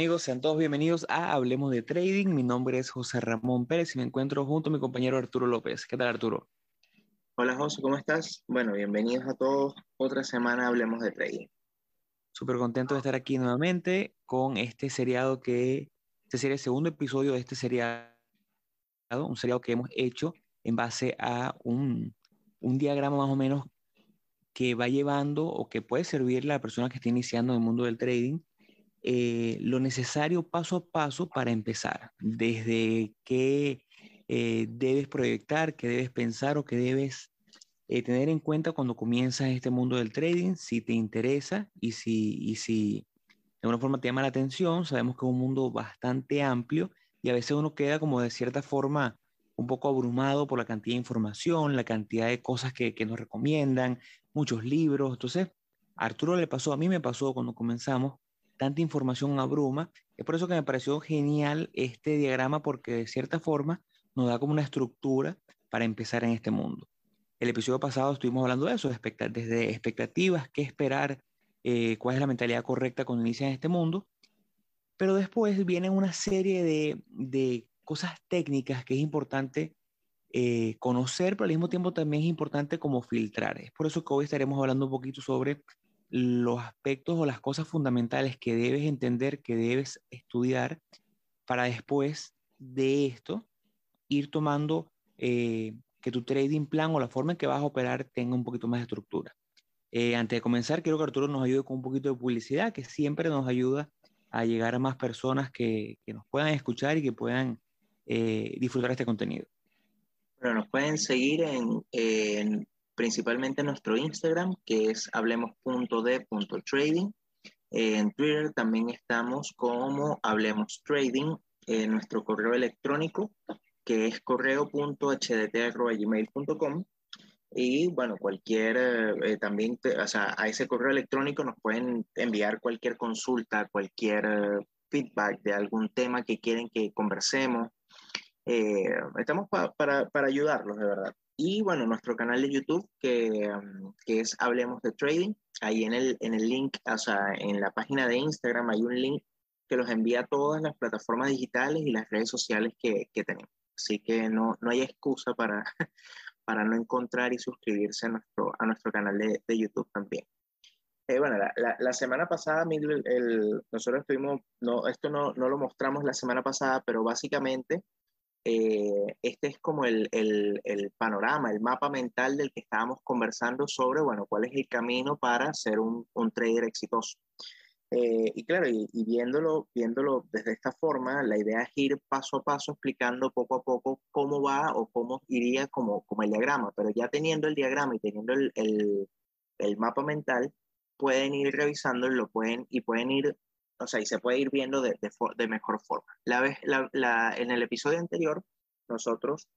Hola, ¿qué tal amigos? Sean todos bienvenidos a Hablemos de Trading. Mi nombre es José Ramón Pérez y me encuentro junto a mi compañero Arturo López. ¿Qué tal Arturo? Hola José, ¿cómo estás? Bueno, bienvenidos a todos. Otra semana Hablemos de Trading. Súper contento de estar aquí nuevamente con este seriado que, este sería el segundo episodio de este seriado, un seriado que hemos hecho en base a un, un diagrama más o menos que va llevando o que puede servirle a la persona que está iniciando en el mundo del trading eh, lo necesario paso a paso para empezar, desde qué eh, debes proyectar, qué debes pensar o qué debes eh, tener en cuenta cuando comienzas este mundo del trading, si te interesa y si, y si de alguna forma te llama la atención. Sabemos que es un mundo bastante amplio y a veces uno queda como de cierta forma un poco abrumado por la cantidad de información, la cantidad de cosas que, que nos recomiendan, muchos libros. Entonces, a Arturo le pasó, a mí me pasó cuando comenzamos, tanta información abruma. Es por eso que me pareció genial este diagrama porque de cierta forma nos da como una estructura para empezar en este mundo. El episodio pasado estuvimos hablando de eso, desde expectativas, qué esperar, eh, cuál es la mentalidad correcta cuando inicias este mundo. Pero después viene una serie de, de cosas técnicas que es importante eh, conocer, pero al mismo tiempo también es importante como filtrar. Es por eso que hoy estaremos hablando un poquito sobre los aspectos o las cosas fundamentales que debes entender, que debes estudiar para después de esto ir tomando eh, que tu trading plan o la forma en que vas a operar tenga un poquito más de estructura. Eh, antes de comenzar, quiero que Arturo nos ayude con un poquito de publicidad, que siempre nos ayuda a llegar a más personas que, que nos puedan escuchar y que puedan eh, disfrutar este contenido. Bueno, nos pueden seguir en, en principalmente nuestro Instagram, que es hablemos.de.trading. En Twitter también estamos como Hablemos Trading, en nuestro correo electrónico, que es correo.hdt.gmail.com. Y bueno, cualquier, eh, también, o sea, a ese correo electrónico nos pueden enviar cualquier consulta, cualquier eh, feedback de algún tema que quieren que conversemos. Eh, estamos para, para ayudarlos, de verdad. Y bueno, nuestro canal de YouTube, que, um, que, es Hablemos de Trading, ahí en el, en el link, o sea, en la página de Instagram hay un link que los envía a todas las plataformas digitales y las redes sociales que, que tenemos. Así que no, no hay excusa para, para no encontrar y suscribirse a nuestro, a nuestro canal de, de YouTube también. Eh, bueno, la, la, la, semana pasada, el, el, nosotros estuvimos, no, esto no, no, lo mostramos la semana pasada, pero básicamente eh, este es como el, el, panorama, el mapa mental del que estábamos conversando sobre, bueno, cuál es el camino para ser un, un trader exitoso. Eh, y claro, y, y, viéndolo, viéndolo desde esta forma, la idea es ir paso a paso explicando poco a poco cómo va o cómo iría como, como el diagrama, pero ya teniendo el diagrama y teniendo el, el, el mapa mental, pueden ir revisándolo pueden, y pueden ir o sea, y se puede ir viendo de, de, de mejor forma. La vez, la, la, en el episodio anterior, nosotros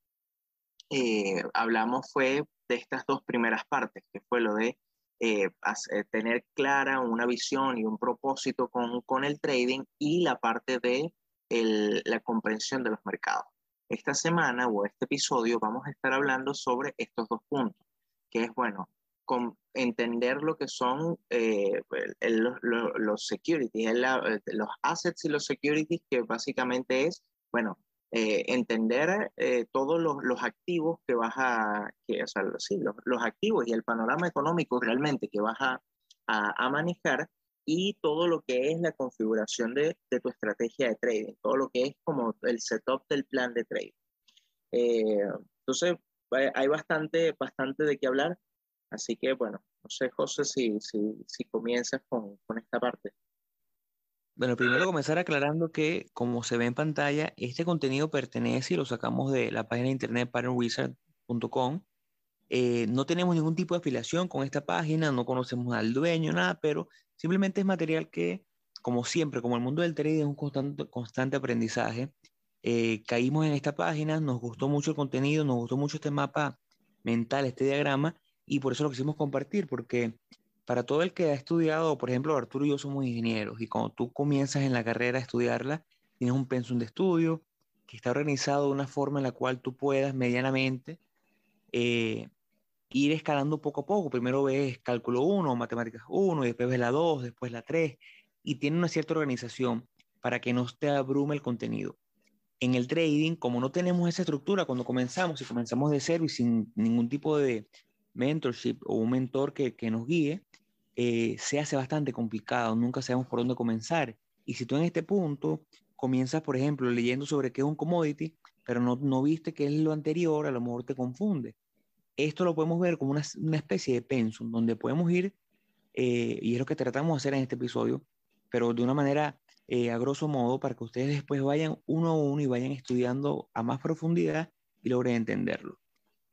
eh, hablamos fue de estas dos primeras partes, que fue lo de eh, hacer, tener clara una visión y un propósito con, con el trading y la parte de el, la comprensión de los mercados. Esta semana o este episodio vamos a estar hablando sobre estos dos puntos, que es, bueno, con entender lo que son eh, el, los, los securities, el, los assets y los securities, que básicamente es, bueno, eh, entender eh, todos los, los, activos que vas a, que, o sea, sí, los, los, activos y el panorama económico realmente que vas a, a, a, manejar y todo lo que es la configuración de, de, tu estrategia de trading, todo lo que es como el setup del plan de trading. entonces, hay bastante, bastante de qué hablar. Así que, bueno, no sé, José, si, si, si comienzas con, con esta parte. Bueno, primero comenzar aclarando que, como se ve en pantalla, este contenido pertenece y lo sacamos de la página de internet patternwizard.com. Eh, no tenemos ningún tipo de afiliación con esta página, no conocemos al dueño, nada, pero simplemente es material que, como siempre, como el mundo del trading es un constante, constante aprendizaje, eh, caímos en esta página, nos gustó mucho el contenido, nos gustó mucho este mapa mental, este diagrama, y por eso lo quisimos compartir, porque para todo el que ha estudiado, por ejemplo, Arturo y yo somos ingenieros, y cuando tú comienzas en la carrera a estudiarla, tienes un pensum de estudio que está organizado de una forma en la cual tú puedas medianamente eh, ir escalando poco a poco. Primero ves cálculo 1, matemáticas 1, y después ves la 2, después la 3, y tiene una cierta organización. para que no te abrume el contenido. En el trading, como no tenemos esa estructura cuando comenzamos, y comenzamos de cero y sin ningún tipo de mentorship o un mentor que, que nos guíe, eh, se hace bastante complicado, nunca sabemos por dónde comenzar. Y si tú en este punto comienzas, por ejemplo, leyendo sobre qué es un commodity, pero no, no viste qué es lo anterior, a lo mejor te confunde. Esto lo podemos ver como una, una especie de pensum, donde podemos ir, eh, y es lo que tratamos de hacer en este episodio, pero de una manera eh, a grosso modo para que ustedes después vayan uno a uno y vayan estudiando a más profundidad y logren entenderlo.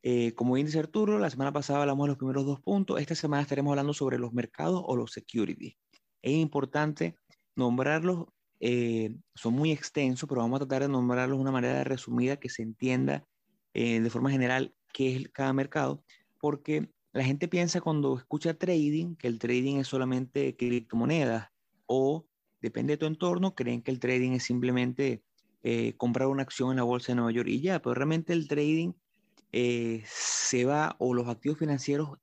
Eh, como bien dice Arturo, la semana pasada hablamos de los primeros dos puntos. Esta semana estaremos hablando sobre los mercados o los securities. Es importante nombrarlos, eh, son muy extensos, pero vamos a tratar de nombrarlos de una manera resumida que se entienda eh, de forma general qué es cada mercado, porque la gente piensa cuando escucha trading que el trading es solamente criptomonedas o depende de tu entorno, creen que el trading es simplemente comprar una acción en la bolsa de Nueva York y ya, pero realmente el trading eh, se va o los activos financieros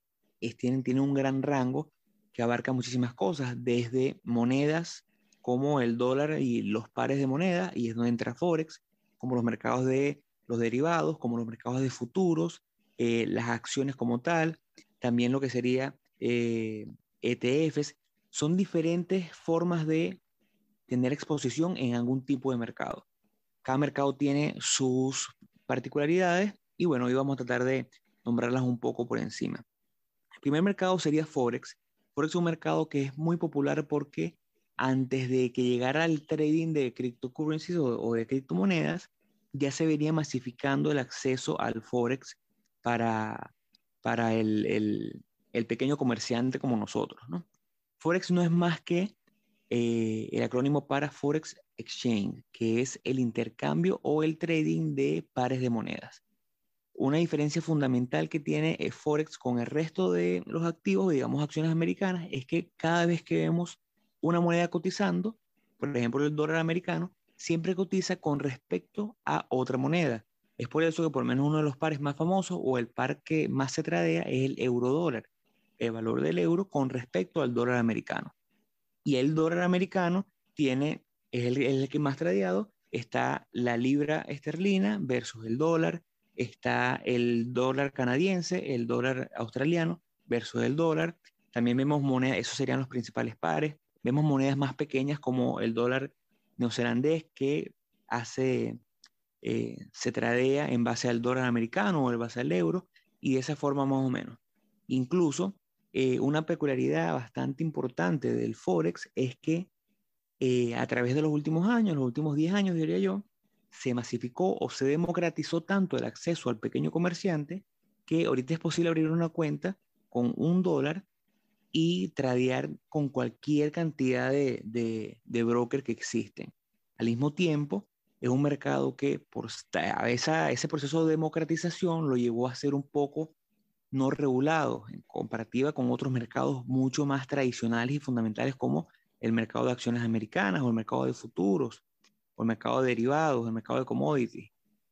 tienen, tienen un gran rango que abarca muchísimas cosas, desde monedas como el dólar y los pares de moneda, y es donde entra Forex, como los mercados de los derivados, como los mercados de futuros, eh, las acciones como tal, también lo que sería ETFs, eh, e son diferentes formas de tener exposición en algún tipo de mercado. Cada mercado tiene sus particularidades y bueno, hoy vamos a tratar de nombrarlas un poco por encima. El primer mercado sería Forex. Forex es un mercado que es muy popular porque antes de que llegara el trading de cryptocurrencies o, de criptomonedas, ya se venía masificando el acceso al Forex para, para el, pequeño comerciante como nosotros. Forex no es más que eh, el acrónimo para Forex Exchange, que es el intercambio o el trading de pares de monedas. Una diferencia fundamental que tiene eh, Forex con el resto de los activos, digamos acciones americanas, es que cada vez que vemos una moneda cotizando, por ejemplo el dólar americano, siempre cotiza con respecto a otra moneda. Es por eso que por menos uno de los pares más famosos o el par que más se tradea es el euro dólar, el valor del euro con respecto al dólar americano. Y el dólar americano tiene, el, es el que más tradeado, está la libra esterlina versus el dólar, está el dólar canadiense, el dólar australiano versus el dólar. También vemos monedas, esos serían los principales pares. Vemos monedas más pequeñas como el dólar neozelandés que hace, eh, se tradea en base al dólar americano o en base al euro y de esa forma más o menos. Incluso eh, una peculiaridad bastante importante del Forex es que eh, a través de los últimos años, los últimos 10 años diría yo, se masificó o se democratizó tanto el acceso al pequeño comerciante que ahorita es posible abrir una cuenta con un dólar y tradear con cualquier cantidad de, de, broker que existen. Al mismo tiempo, es un mercado que por esa, ese proceso de democratización lo llevó a ser un poco no regulado en comparativa con otros mercados mucho más tradicionales y fundamentales como el mercado de acciones americanas o el mercado de futuros o el mercado de derivados, el mercado de commodities.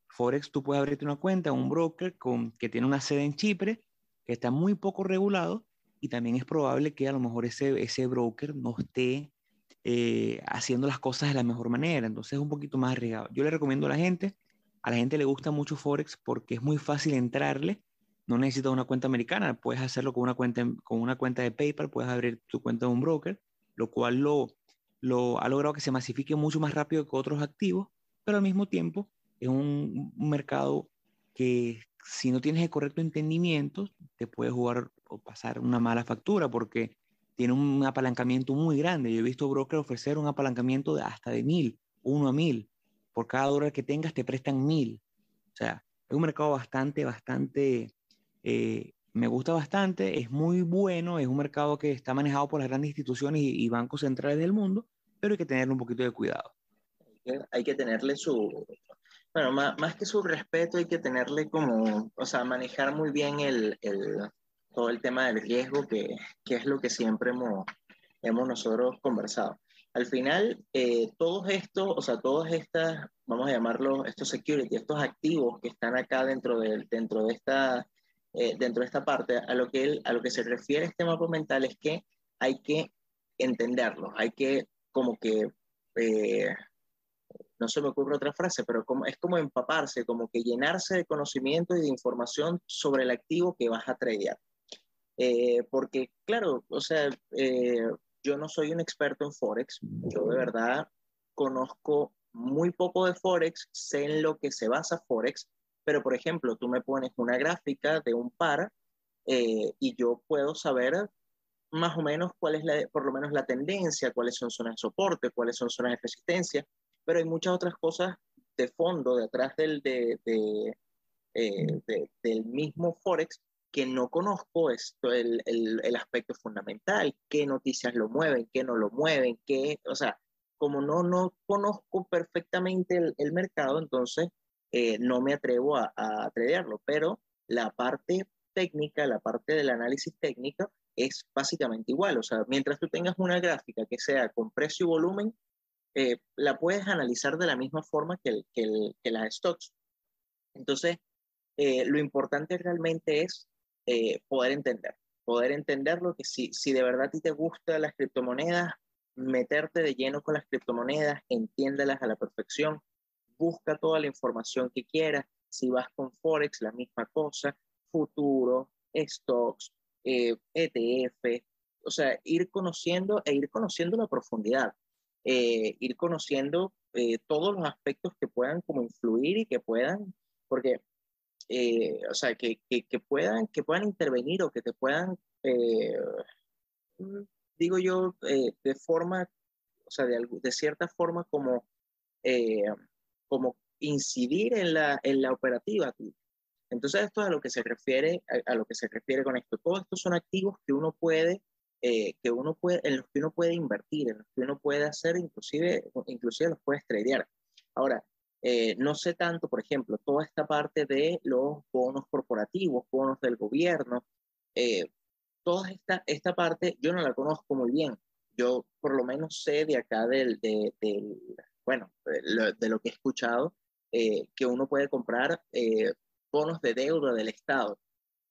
Forex, tú puedes abrirte una cuenta un broker con, que tiene una sede en Chipre, que está muy poco regulado, y también es probable que a lo mejor ese, ese broker no esté eh, haciendo las cosas de la mejor manera, entonces es un poquito más arriesgado. Yo le recomiendo a la gente, a la gente le gusta mucho Forex porque es muy fácil entrarle, no necesitas una cuenta americana, puedes hacerlo con una cuenta, con una cuenta de PayPal, puedes abrir tu cuenta de un broker, lo cual lo, lo ha logrado que se masifique mucho más rápido que otros activos, pero al mismo tiempo es un, mercado que si no tienes el correcto entendimiento, te puede jugar o pasar una mala factura porque tiene un apalancamiento muy grande. Yo he visto brokers ofrecer un apalancamiento de hasta de mil, uno a mil. Por cada dólar que tengas te prestan mil. O sea, es un mercado bastante, bastante, eh, me gusta bastante, es muy bueno, es un mercado que está manejado por las grandes instituciones y bancos centrales del mundo, pero hay que tenerle un poquito de cuidado. Hay que tenerle su, bueno, más, más, que su respeto, hay que tenerle como, o sea, manejar muy bien el, el todo el tema del riesgo, que, que, es lo que siempre hemos, hemos nosotros conversado. Al final, eh, todos estos, o sea, todas estas, vamos a llamarlo, estos security, estos activos que están acá dentro de, dentro de, esta, eh, dentro de esta parte, a lo, que él, a lo que se refiere este mapa mental es que hay que entenderlos, hay que como que eh, no se me ocurre otra frase, pero como, es como empaparse, como que llenarse de conocimiento y de información sobre el activo que vas a tradear. Eh, porque, claro, o sea, eh, yo no soy un experto en Forex, yo de verdad conozco muy poco de Forex, sé en lo que se basa Forex, pero por ejemplo, tú me pones una gráfica de un par eh, y yo puedo saber más o menos cuál es la, por lo menos la tendencia, cuáles son zonas de soporte, cuáles son zonas de resistencia, pero hay muchas otras cosas de fondo, detrás del, de, del mismo Forex, que no conozco esto, el, el, el, aspecto fundamental, qué noticias lo mueven, qué no lo mueven, qué, o sea, como no, no conozco perfectamente el, el mercado, entonces eh, no me atrevo a, a tradearlo, pero la parte técnica, la parte del análisis técnico es básicamente igual, o sea, mientras tú tengas una gráfica que sea con precio y volumen, eh, la puedes analizar de la misma forma que, el, que, las stocks. Entonces, eh, lo importante realmente es eh, poder entender, poder entenderlo, que si, si de verdad a ti te gustan las criptomonedas, meterte de lleno con las criptomonedas, entiéndelas a la perfección, busca toda la información que quieras, si vas con Forex, la misma cosa, futuro, stocks, eh, ETF, o sea, ir conociendo e ir conociendo la profundidad, eh, ir conociendo eh, todos los aspectos que puedan como influir y que puedan, porque eh, o sea, que, que, que, puedan, que puedan intervenir o que te puedan, eh, digo yo, eh, de forma, o sea, de, de cierta forma como, eh, como incidir en la, en la operativa. Entonces esto es a lo que se refiere, a, a lo que se refiere con esto. Todos estos son activos que uno puede, eh, que uno puede, en los que uno puede invertir, en los que uno puede hacer, inclusive, inclusive los puede tradear. Ahora, eh, no sé tanto, por ejemplo, toda esta parte de los bonos corporativos, bonos del gobierno, eh, toda esta, esta parte yo no la conozco muy bien. Yo por lo menos sé de acá del, de, del bueno, de lo, de lo, que he escuchado, eh, que uno puede comprar eh, bonos de deuda del Estado.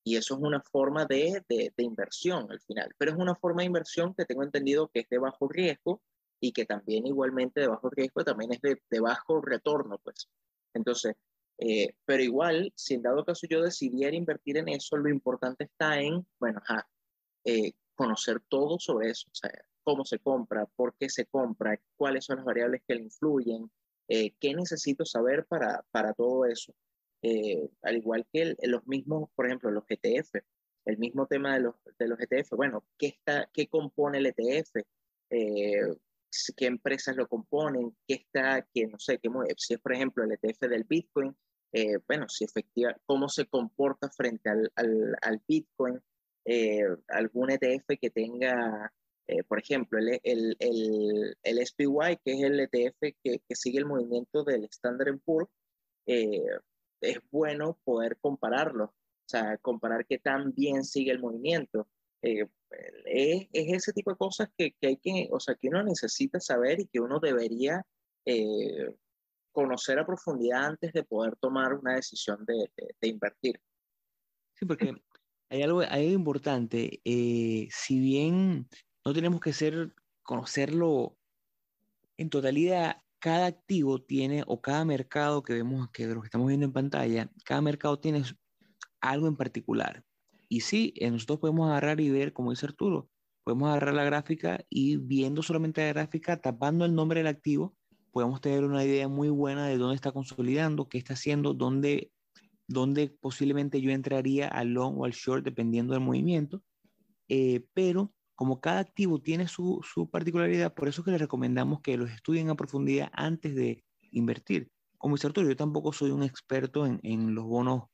Y eso es una forma de, de, de inversión al final. Pero es una forma de inversión que tengo entendido que es de bajo riesgo y que también igualmente de bajo riesgo también es de, de bajo retorno, pues. Entonces, eh, pero igual, si en dado caso yo decidiera invertir en eso, lo importante está en, bueno, ajá, eh, conocer todo sobre eso, o sea, cómo se compra, por qué se compra, cuáles son las variables que le influyen, eh, qué necesito saber para, para todo eso. Eh, al igual que el, los mismos, por ejemplo, los ETF, el mismo tema de los, de los ETF, bueno, ¿qué, está, qué compone el ETF? Eh, qué empresas lo componen, qué está, qué no sé, qué, si es por ejemplo el ETF del Bitcoin, eh, bueno, si efectiva, cómo se comporta frente al, al, al Bitcoin, eh, algún ETF que tenga, eh, por ejemplo, el, el, el, el, SPY, que es el ETF que, que sigue el movimiento del Standard Poor's, eh, es bueno poder compararlo, o sea, comparar qué tan bien sigue el movimiento. Eh, es, es, ese tipo de cosas que, que, hay que, o sea, que uno necesita saber y que uno debería eh, conocer a profundidad antes de poder tomar una decisión de, de, de invertir. Sí, porque hay algo, hay algo importante. Eh, si bien no tenemos que ser, conocerlo en totalidad, cada activo tiene, o cada mercado que vemos, que lo que estamos viendo en pantalla, cada mercado tiene algo en particular. Y sí, eh, nosotros podemos agarrar y ver, como dice Arturo, podemos agarrar la gráfica y viendo solamente la gráfica, tapando el nombre del activo, podemos tener una idea muy buena de dónde está consolidando, qué está haciendo, dónde, dónde posiblemente yo entraría al long o al short, dependiendo del movimiento. Eh, pero como cada activo tiene su, su particularidad, por eso que les recomendamos que los estudien a profundidad antes de invertir. Como dice Arturo, yo tampoco soy un experto en, en los bonos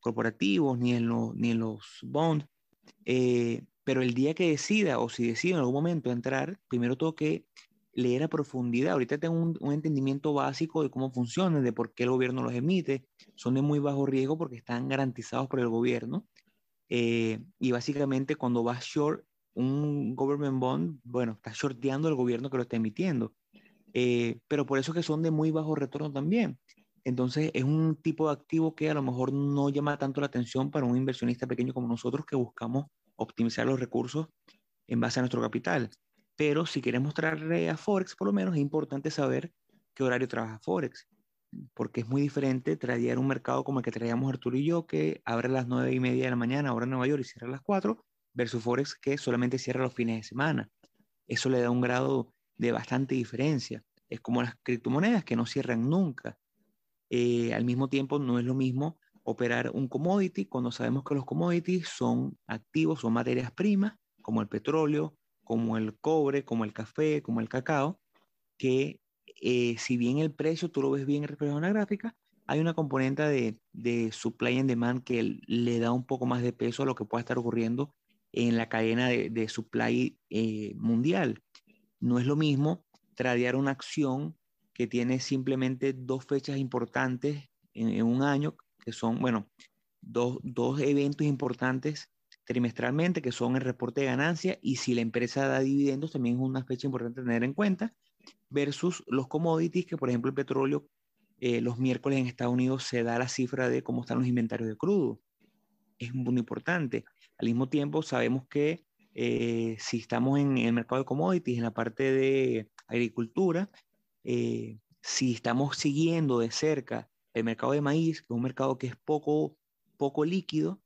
corporativos ni en, lo, ni en los bonds, eh, pero el día que decida o si decido en algún momento entrar, primero tengo que leer a profundidad. Ahorita tengo un, un, entendimiento básico de cómo funcionan, de por qué el gobierno los emite. Son de muy bajo riesgo porque están garantizados por el gobierno. Eh, y básicamente cuando vas short un government bond, bueno, está shorteando el gobierno que lo está emitiendo. Eh, pero por eso que son de muy bajo retorno también. Entonces es un tipo de activo que a lo mejor no llama tanto la atención para un inversionista pequeño como nosotros que buscamos optimizar los recursos en base a nuestro capital. Pero si quieres mostrarle a Forex, por lo menos es importante saber qué horario trabaja Forex, porque es muy diferente tradear un mercado como el que traíamos Arturo y yo, que abre a las nueve y media de la mañana, ahora en Nueva York, y cierra a las 4, versus Forex que solamente cierra los fines de semana. Eso le da un grado de bastante diferencia. Es como las criptomonedas que no cierran nunca. Eh, al mismo tiempo, no es lo mismo operar un commodity cuando sabemos que los commodities son activos, son materias primas, como el petróleo, como el cobre, como el café, como el cacao, que eh, si bien el precio tú lo ves bien reflejado en la gráfica, hay una componente de, de, supply and demand que le da un poco más de peso a lo que pueda estar ocurriendo en la cadena de, de supply eh, mundial. No es lo mismo tradear una acción que tiene simplemente dos fechas importantes en, en un año, que son, bueno, dos, dos, eventos importantes trimestralmente, que son el reporte de ganancia y si la empresa da dividendos, también es una fecha importante tener en cuenta, versus los commodities, que por ejemplo el petróleo, eh, los miércoles en Estados Unidos se da la cifra de cómo están los inventarios de crudo. Es muy importante. Al mismo tiempo, sabemos que eh, si estamos en el mercado de commodities, en la parte de agricultura, eh, si estamos siguiendo de cerca el mercado de maíz, que es un mercado que es poco, poco líquido,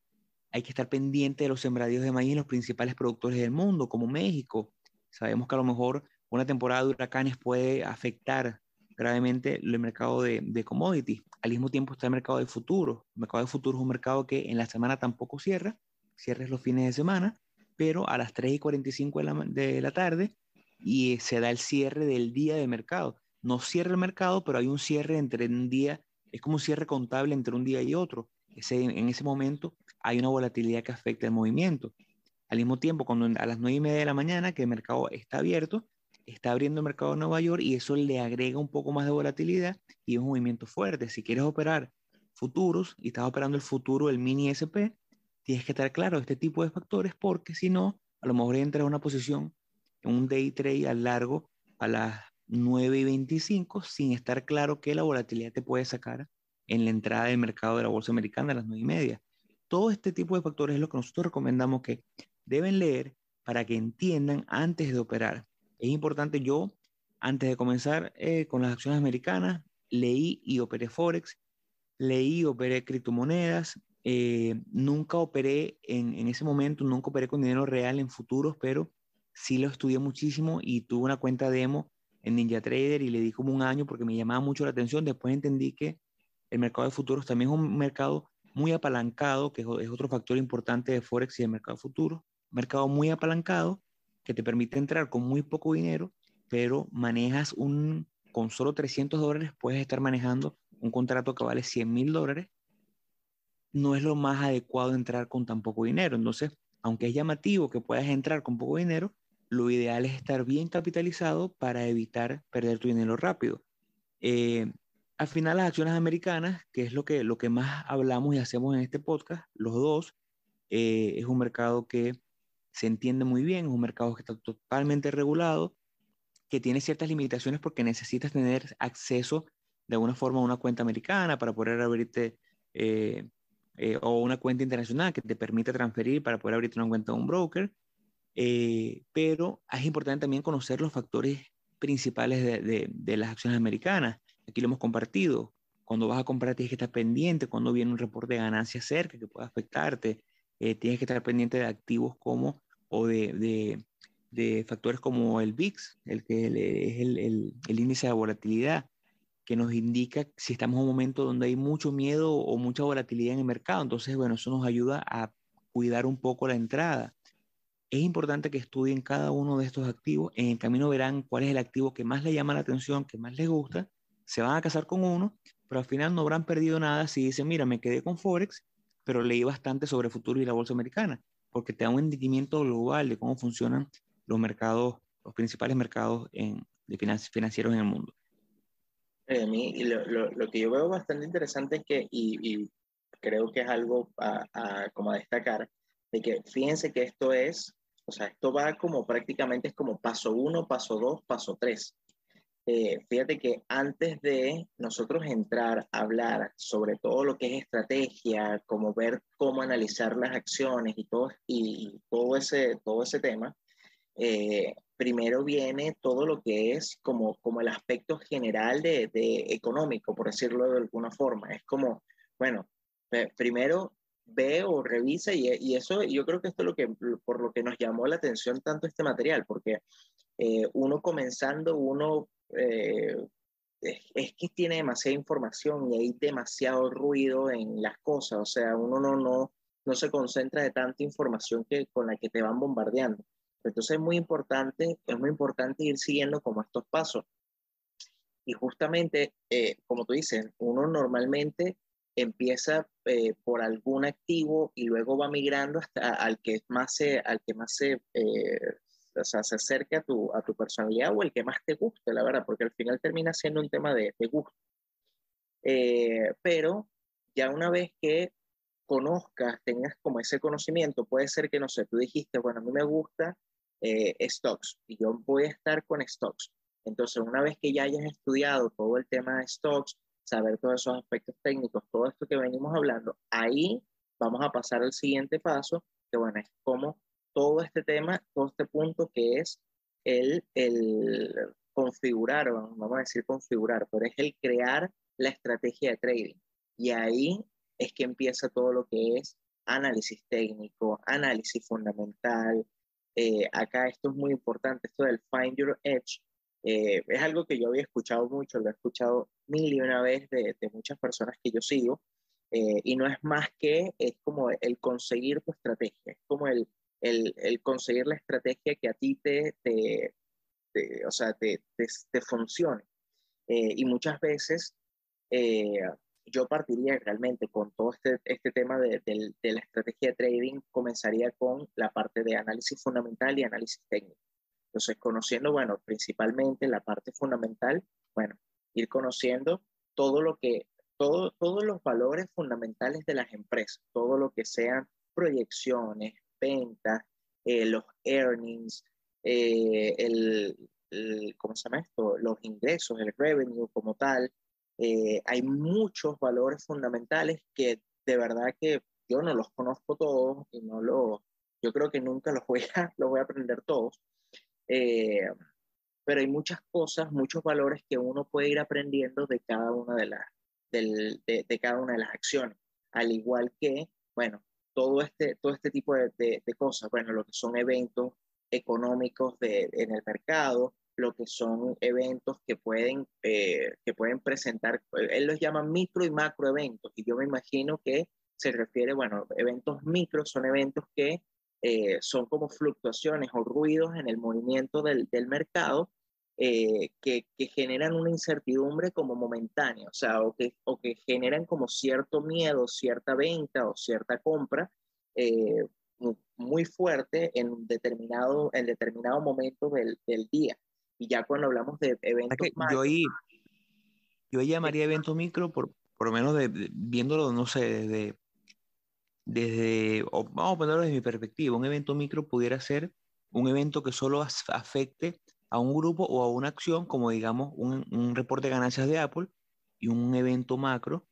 hay que estar pendiente de los sembradíos de maíz en los principales productores del mundo, como México. Sabemos que a lo mejor una temporada de huracanes puede afectar gravemente el mercado de, de commodities. Al mismo tiempo está el mercado de futuros. El mercado de futuros es un mercado que en la semana tampoco cierra, cierra los fines de semana, pero a las 3 y 45 de la, de la tarde y se da el cierre del día de mercado. No cierra el mercado, pero hay un cierre entre un día, es como un cierre contable entre un día y otro. Ese, en ese momento hay una volatilidad que afecta el movimiento. Al mismo tiempo, cuando a las 9 y media de la mañana, que el mercado está abierto, está abriendo el mercado de Nueva York y eso le agrega un poco más de volatilidad y un movimiento fuerte. Si quieres operar futuros y estás operando el futuro, el mini SP, tienes que estar claro de este tipo de factores porque si no, a lo mejor entras en una posición, en un day trade a largo a las 9 y 25 sin estar claro que la volatilidad te puede sacar en la entrada del mercado de la bolsa americana a las 9 y media. Todo este tipo de factores es lo que nosotros recomendamos que deben leer para que entiendan antes de operar. Es importante, yo, antes de comenzar eh, con las acciones americanas, leí y operé Forex, leí y operé criptomonedas, eh, nunca operé en, en, ese momento, nunca operé con dinero real en futuros, pero sí lo estudié muchísimo y tuve una cuenta demo en NinjaTrader y le di como un año porque me llamaba mucho la atención. Después entendí que el mercado de futuros también es un mercado muy apalancado, que es otro factor importante de Forex y el mercado de futuros. Mercado muy apalancado que te permite entrar con muy poco dinero, pero manejas un, con solo 300 dólares puedes estar manejando un contrato que vale 100 mil dólares. No es lo más adecuado entrar con tan poco dinero. Entonces, aunque es llamativo que puedas entrar con poco dinero, lo ideal es estar bien capitalizado para evitar perder tu dinero rápido. Eh, al final, las acciones americanas, que es lo que, lo que más hablamos y hacemos en este podcast, los dos, eh, es un mercado que se entiende muy bien, es un mercado que está totalmente regulado, que tiene ciertas limitaciones porque necesitas tener acceso de alguna forma a una cuenta americana para poder abrirte eh, eh, o una cuenta internacional que te permita transferir para poder abrirte una cuenta de un broker. Eh, pero es importante también conocer los factores principales de, de, de, las acciones americanas. Aquí lo hemos compartido. Cuando vas a comprar tienes que estar pendiente, cuando viene un reporte de ganancias cerca que pueda afectarte, eh, tienes que estar pendiente de activos como o de, de, de factores como el VIX, el que es el, el, el, índice de volatilidad, que nos indica si estamos en un momento donde hay mucho miedo o mucha volatilidad en el mercado. Entonces, bueno, eso nos ayuda a cuidar un poco la entrada. Es importante que estudien cada uno de estos activos. En el camino verán cuál es el activo que más les llama la atención, que más les gusta. Se van a casar con uno, pero al final no habrán perdido nada si dicen, mira, me quedé con Forex pero leí bastante sobre futuro y la bolsa americana, porque te da un entendimiento global de cómo funcionan los mercados, los principales mercados en, de financieros en el mundo. Eh, a mí, lo, lo, que yo veo bastante interesante es que, y, creo que es algo como a destacar, de que fíjense que esto es, o sea, esto va como prácticamente es como paso uno, paso dos, paso tres. Eh, fíjate que antes de nosotros entrar a hablar sobre todo lo que es estrategia, como ver cómo analizar las acciones y todo, y todo, ese, todo ese tema, eh, primero viene todo lo que es como, como el aspecto general de, de económico, por decirlo de alguna forma. Es como, bueno, primero ve o revisa y, y, eso yo creo que esto es lo que por lo que nos llamó la atención tanto este material porque eh, uno comenzando uno eh, es, que tiene demasiada información y hay demasiado ruido en las cosas o sea uno no no no se concentra de tanta información que con la que te van bombardeando. Entonces es muy importante es muy importante ir siguiendo como estos pasos. Y justamente eh, como tú dices uno normalmente empieza eh, por algún activo y luego va migrando hasta al que más se, al que más se, eh, o sea, se acerque a tu, a tu personalidad o el que más te guste, la verdad, porque al final termina siendo un tema de, de gusto. Eh, pero ya una vez que conozcas, tengas como ese conocimiento, puede ser que, no sé, tú dijiste, bueno, a mí me gusta stocks y yo voy a estar con stocks. Entonces, una vez que ya hayas estudiado todo el tema de stocks, saber todos esos aspectos técnicos, todo esto que venimos hablando, ahí vamos a pasar al siguiente paso, que bueno, es como todo este tema, todo este punto que es el, el configurar, vamos a decir configurar, pero es el crear la estrategia de trading. Y ahí es que empieza todo lo que es análisis técnico, análisis fundamental. Eh, acá esto es muy importante, esto del find your edge, eh, es algo que yo había escuchado mucho, lo he escuchado mil y una vez de, muchas personas que yo sigo, eh, y no es más que, es como el conseguir tu estrategia, es como el, el, conseguir la estrategia que a ti te, te, o sea, te, te, funcione. Eh, y muchas veces yo partiría realmente con todo este, este tema de, de la estrategia de trading, comenzaría con la parte de análisis fundamental y análisis técnico. Entonces, conociendo, bueno, principalmente la parte fundamental, bueno, ir conociendo todo lo que, todo, todos los valores fundamentales de las empresas, todo lo que sean proyecciones, ventas, eh, los earnings, eh, el, ¿cómo se llama esto? Los ingresos, el revenue como tal. Eh, hay muchos valores fundamentales que de verdad que yo no los conozco todos y no lo, yo creo que nunca los voy a, los voy a aprender todos, eh, pero hay muchas cosas, muchos valores que uno puede ir aprendiendo de cada una de las, de, cada una de las acciones. Al igual que, bueno, todo este, todo este tipo de, de cosas, bueno, lo que son eventos económicos de, en el mercado, lo que son eventos que pueden, eh, que pueden presentar, él los llama micro y macro eventos, y yo me imagino que se refiere, bueno, eventos micro son eventos que eh, son como fluctuaciones o ruidos en el movimiento del, del mercado eh, que, que, generan una incertidumbre como momentánea, o sea, o que, o que generan como cierto miedo, cierta venta o cierta compra eh, muy fuerte en determinado, en determinado momento del, del, día. Y ya cuando hablamos de eventos... yo, ahí, yo llamaría evento micro, por, por lo menos de, viéndolo, no sé, desde desde, vamos a ponerlo desde mi perspectiva, un evento micro pudiera ser un evento que solo afecte a un grupo o a una acción, como digamos un, un reporte de ganancias de Apple, y un evento macro,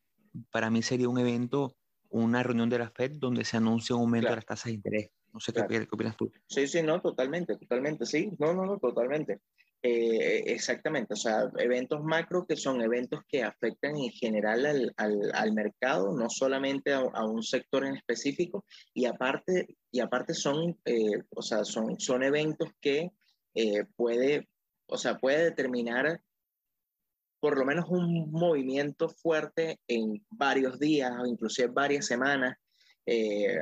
para mí sería un evento, una reunión de la Fed donde se anuncia un aumento de las tasas de interés. No sé qué, qué, opinas tú. Sí, sí, no, totalmente, totalmente, sí, no, no, no, totalmente. Eh, exactamente, o sea, eventos macro que son eventos que afectan en general al, al, al mercado, no solamente a, a, un sector en específico, y aparte, y aparte son, eh, o sea, son, son eventos que eh, puede, o sea, puede determinar por lo menos un movimiento fuerte en varios días o inclusive varias semanas, eh,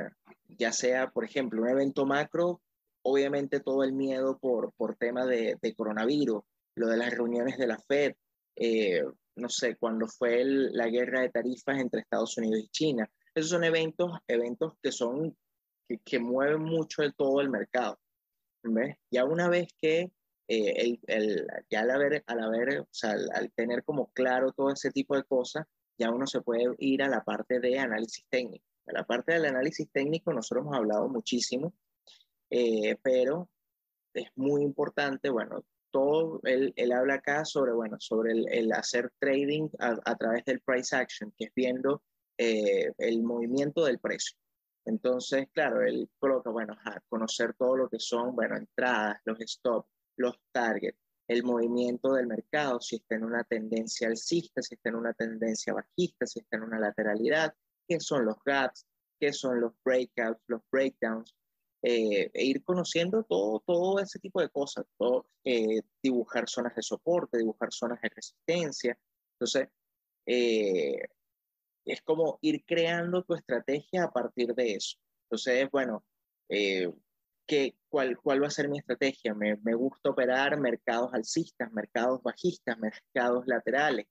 ya sea, por ejemplo, un evento macro obviamente todo el miedo por, por tema de, coronavirus, lo de las reuniones de la Fed, eh, no sé, cuando fue la guerra de tarifas entre Estados Unidos y China. Esos son eventos, eventos que son, que, mueven mucho el, todo el mercado. ¿ves? Ya una vez que eh, el, el, ya al haber, al haber, o sea, al, tener como claro todo ese tipo de cosas, ya uno se puede ir a la parte de análisis técnico. A la parte del análisis técnico nosotros hemos hablado muchísimo eh, pero es muy importante, bueno, todo, él, él, habla acá sobre, bueno, sobre el, hacer trading a, a, través del price action, que es viendo eh, el movimiento del precio. Entonces, claro, él coloca, bueno, a conocer todo lo que son, bueno, entradas, los stops, los targets, el movimiento del mercado, si está en una tendencia alcista, si está en una tendencia bajista, si está en una lateralidad, qué son los gaps, qué son los breakouts, los breakdowns, eh, e ir conociendo todo, todo ese tipo de cosas, todo, eh, dibujar zonas de soporte, dibujar zonas de resistencia. Entonces, eh, es como ir creando tu estrategia a partir de eso. Entonces, bueno, ¿qué, cuál, ¿cuál va a ser mi estrategia? Me, me gusta operar mercados alcistas, mercados bajistas, mercados laterales.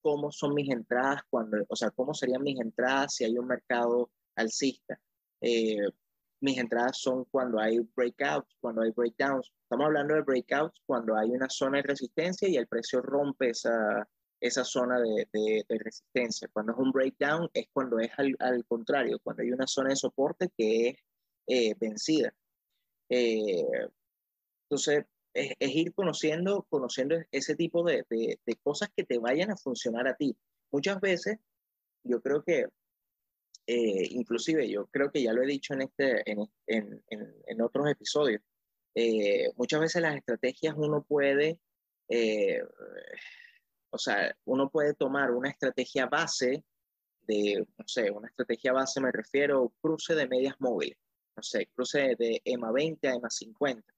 ¿Cómo son mis entradas cuando, o sea, cómo serían mis entradas si hay un mercado alcista? Mis entradas son cuando hay breakouts, cuando hay breakdowns. Estamos hablando de breakouts cuando hay una zona de resistencia y el precio rompe esa, esa zona de, de, resistencia. Cuando es un breakdown es cuando es al, al, contrario, cuando hay una zona de soporte que es eh, vencida. Eh, entonces, es, es, ir conociendo, conociendo ese tipo de, de, cosas que te vayan a funcionar a ti. Muchas veces, yo creo que eh, inclusive yo creo que ya lo he dicho en, este, en, en, en otros episodios, eh, muchas veces las estrategias uno puede, eh, o sea, uno puede tomar una estrategia base de, no sé, una estrategia base me refiero cruce de medias móviles, no sé, cruce de EMA 20 a EMA 50,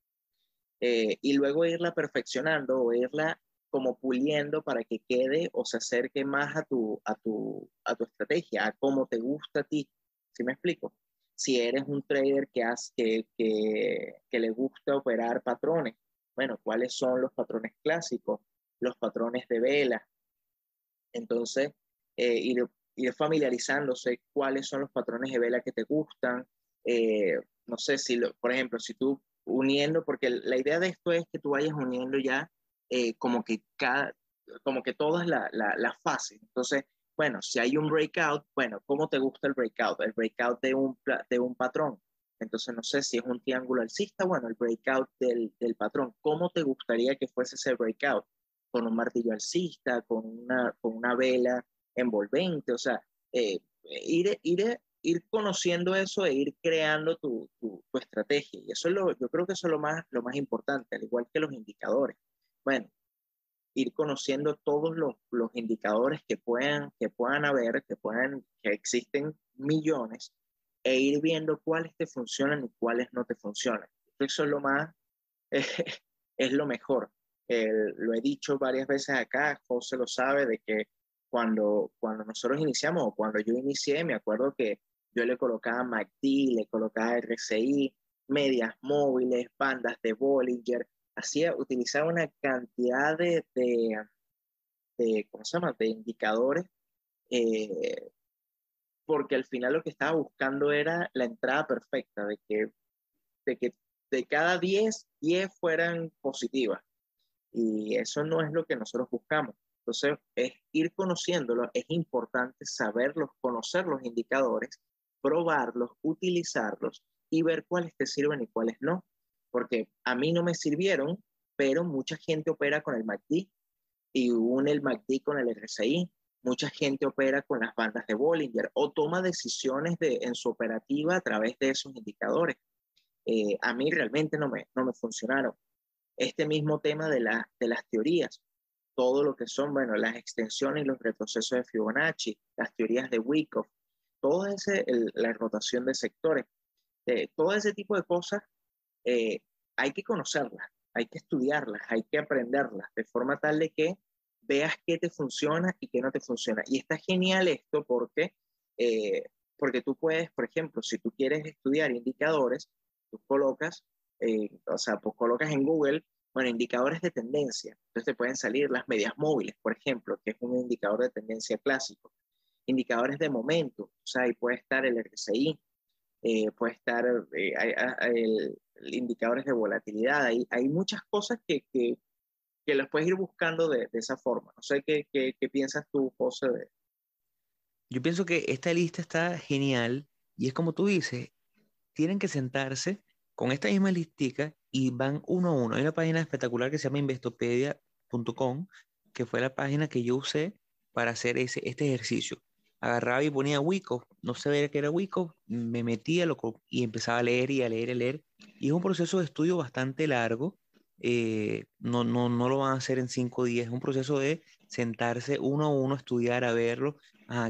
y luego irla perfeccionando o irla como puliendo para que quede o se acerque más a tu, a tu, a tu estrategia, a cómo te gusta a ti. ¿Sí me explico? Si eres un trader que, hace, que, que, que le gusta operar patrones, bueno, ¿cuáles son los patrones clásicos? Los patrones de vela. Entonces, eh, ir, ir, familiarizándose cuáles son los patrones de vela que te gustan. Eh, no sé si, lo, por ejemplo, si tú uniendo, porque la idea de esto es que tú vayas uniendo ya eh, como, que cada, como que todas las la, la fases. Entonces, bueno, si hay un breakout, bueno, ¿cómo te gusta el breakout? El breakout de un, de un patrón. Entonces, no sé si es un triángulo alcista, bueno, el breakout del, del patrón. ¿Cómo te gustaría que fuese ese breakout? ¿Con un martillo alcista, con una, con una vela envolvente? O sea, eh, ir, ir, ir conociendo eso e ir creando tu, tu, tu, estrategia. Y eso es lo, yo creo que eso es lo más, lo más importante, al igual que los indicadores. Bueno, ir conociendo todos los, los indicadores que puedan, que puedan haber, que, puedan, que existen millones, e ir viendo cuáles te funcionan y cuáles no te funcionan. Eso es lo más, es lo mejor. lo he dicho varias veces acá, José lo sabe, de que cuando, cuando nosotros iniciamos o cuando yo inicié, me acuerdo que yo le colocaba MACD, le colocaba RCI, medias móviles, bandas de Bollinger, hacía, utilizaba una cantidad de, de, ¿cómo se llama?, de indicadores, eh, porque al final lo que estaba buscando era la entrada perfecta, de que de, que de cada 10, 10 fueran positivas. Y eso no es lo que nosotros buscamos. Entonces, es ir conociéndolo, es importante saberlos, conocer los indicadores, probarlos, utilizarlos y ver cuáles te sirven y cuáles no porque a mí no me sirvieron, pero mucha gente opera con el MACD y une el MACD con el RSI. Mucha gente opera con las bandas de Bollinger o toma decisiones de, en su operativa a través de esos indicadores. Eh, a mí realmente no me, no me funcionaron. Este mismo tema de, la, de las teorías, todo lo que son, bueno, las extensiones y los retrocesos de Fibonacci, las teorías de Wyckoff, toda ese, la rotación de sectores, eh, todo ese tipo de cosas eh, hay que conocerlas, hay que estudiarlas, hay que aprenderlas, de forma tal de que veas qué te funciona y qué no te funciona. Y está genial esto porque, eh, porque tú puedes, por ejemplo, si tú quieres estudiar indicadores, tú colocas, eh, o sea, pues colocas en Google, bueno, indicadores de tendencia. Entonces te pueden salir las medias móviles, por ejemplo, que es un indicador de tendencia clásico. Indicadores de momento, o sea, ahí puede estar el RSI, puede estar el, indicadores de volatilidad. Hay, hay muchas cosas que, que, que las puedes ir buscando de, esa forma. No sé qué, qué, piensas tú, José. Yo pienso que esta lista está genial y es como tú dices, tienen que sentarse con esta misma listica y van uno a uno. Hay una página espectacular que se llama investopedia.com, que fue la página que yo usé para hacer ese, este ejercicio. Agarraba y ponía Wico, no sabía qué era Wico, me metía loco, y empezaba a leer y a leer y a leer. Y es un proceso de estudio bastante largo, eh, no, no, no lo van a hacer en cinco días, es un proceso de sentarse uno a uno, estudiar, a verlo.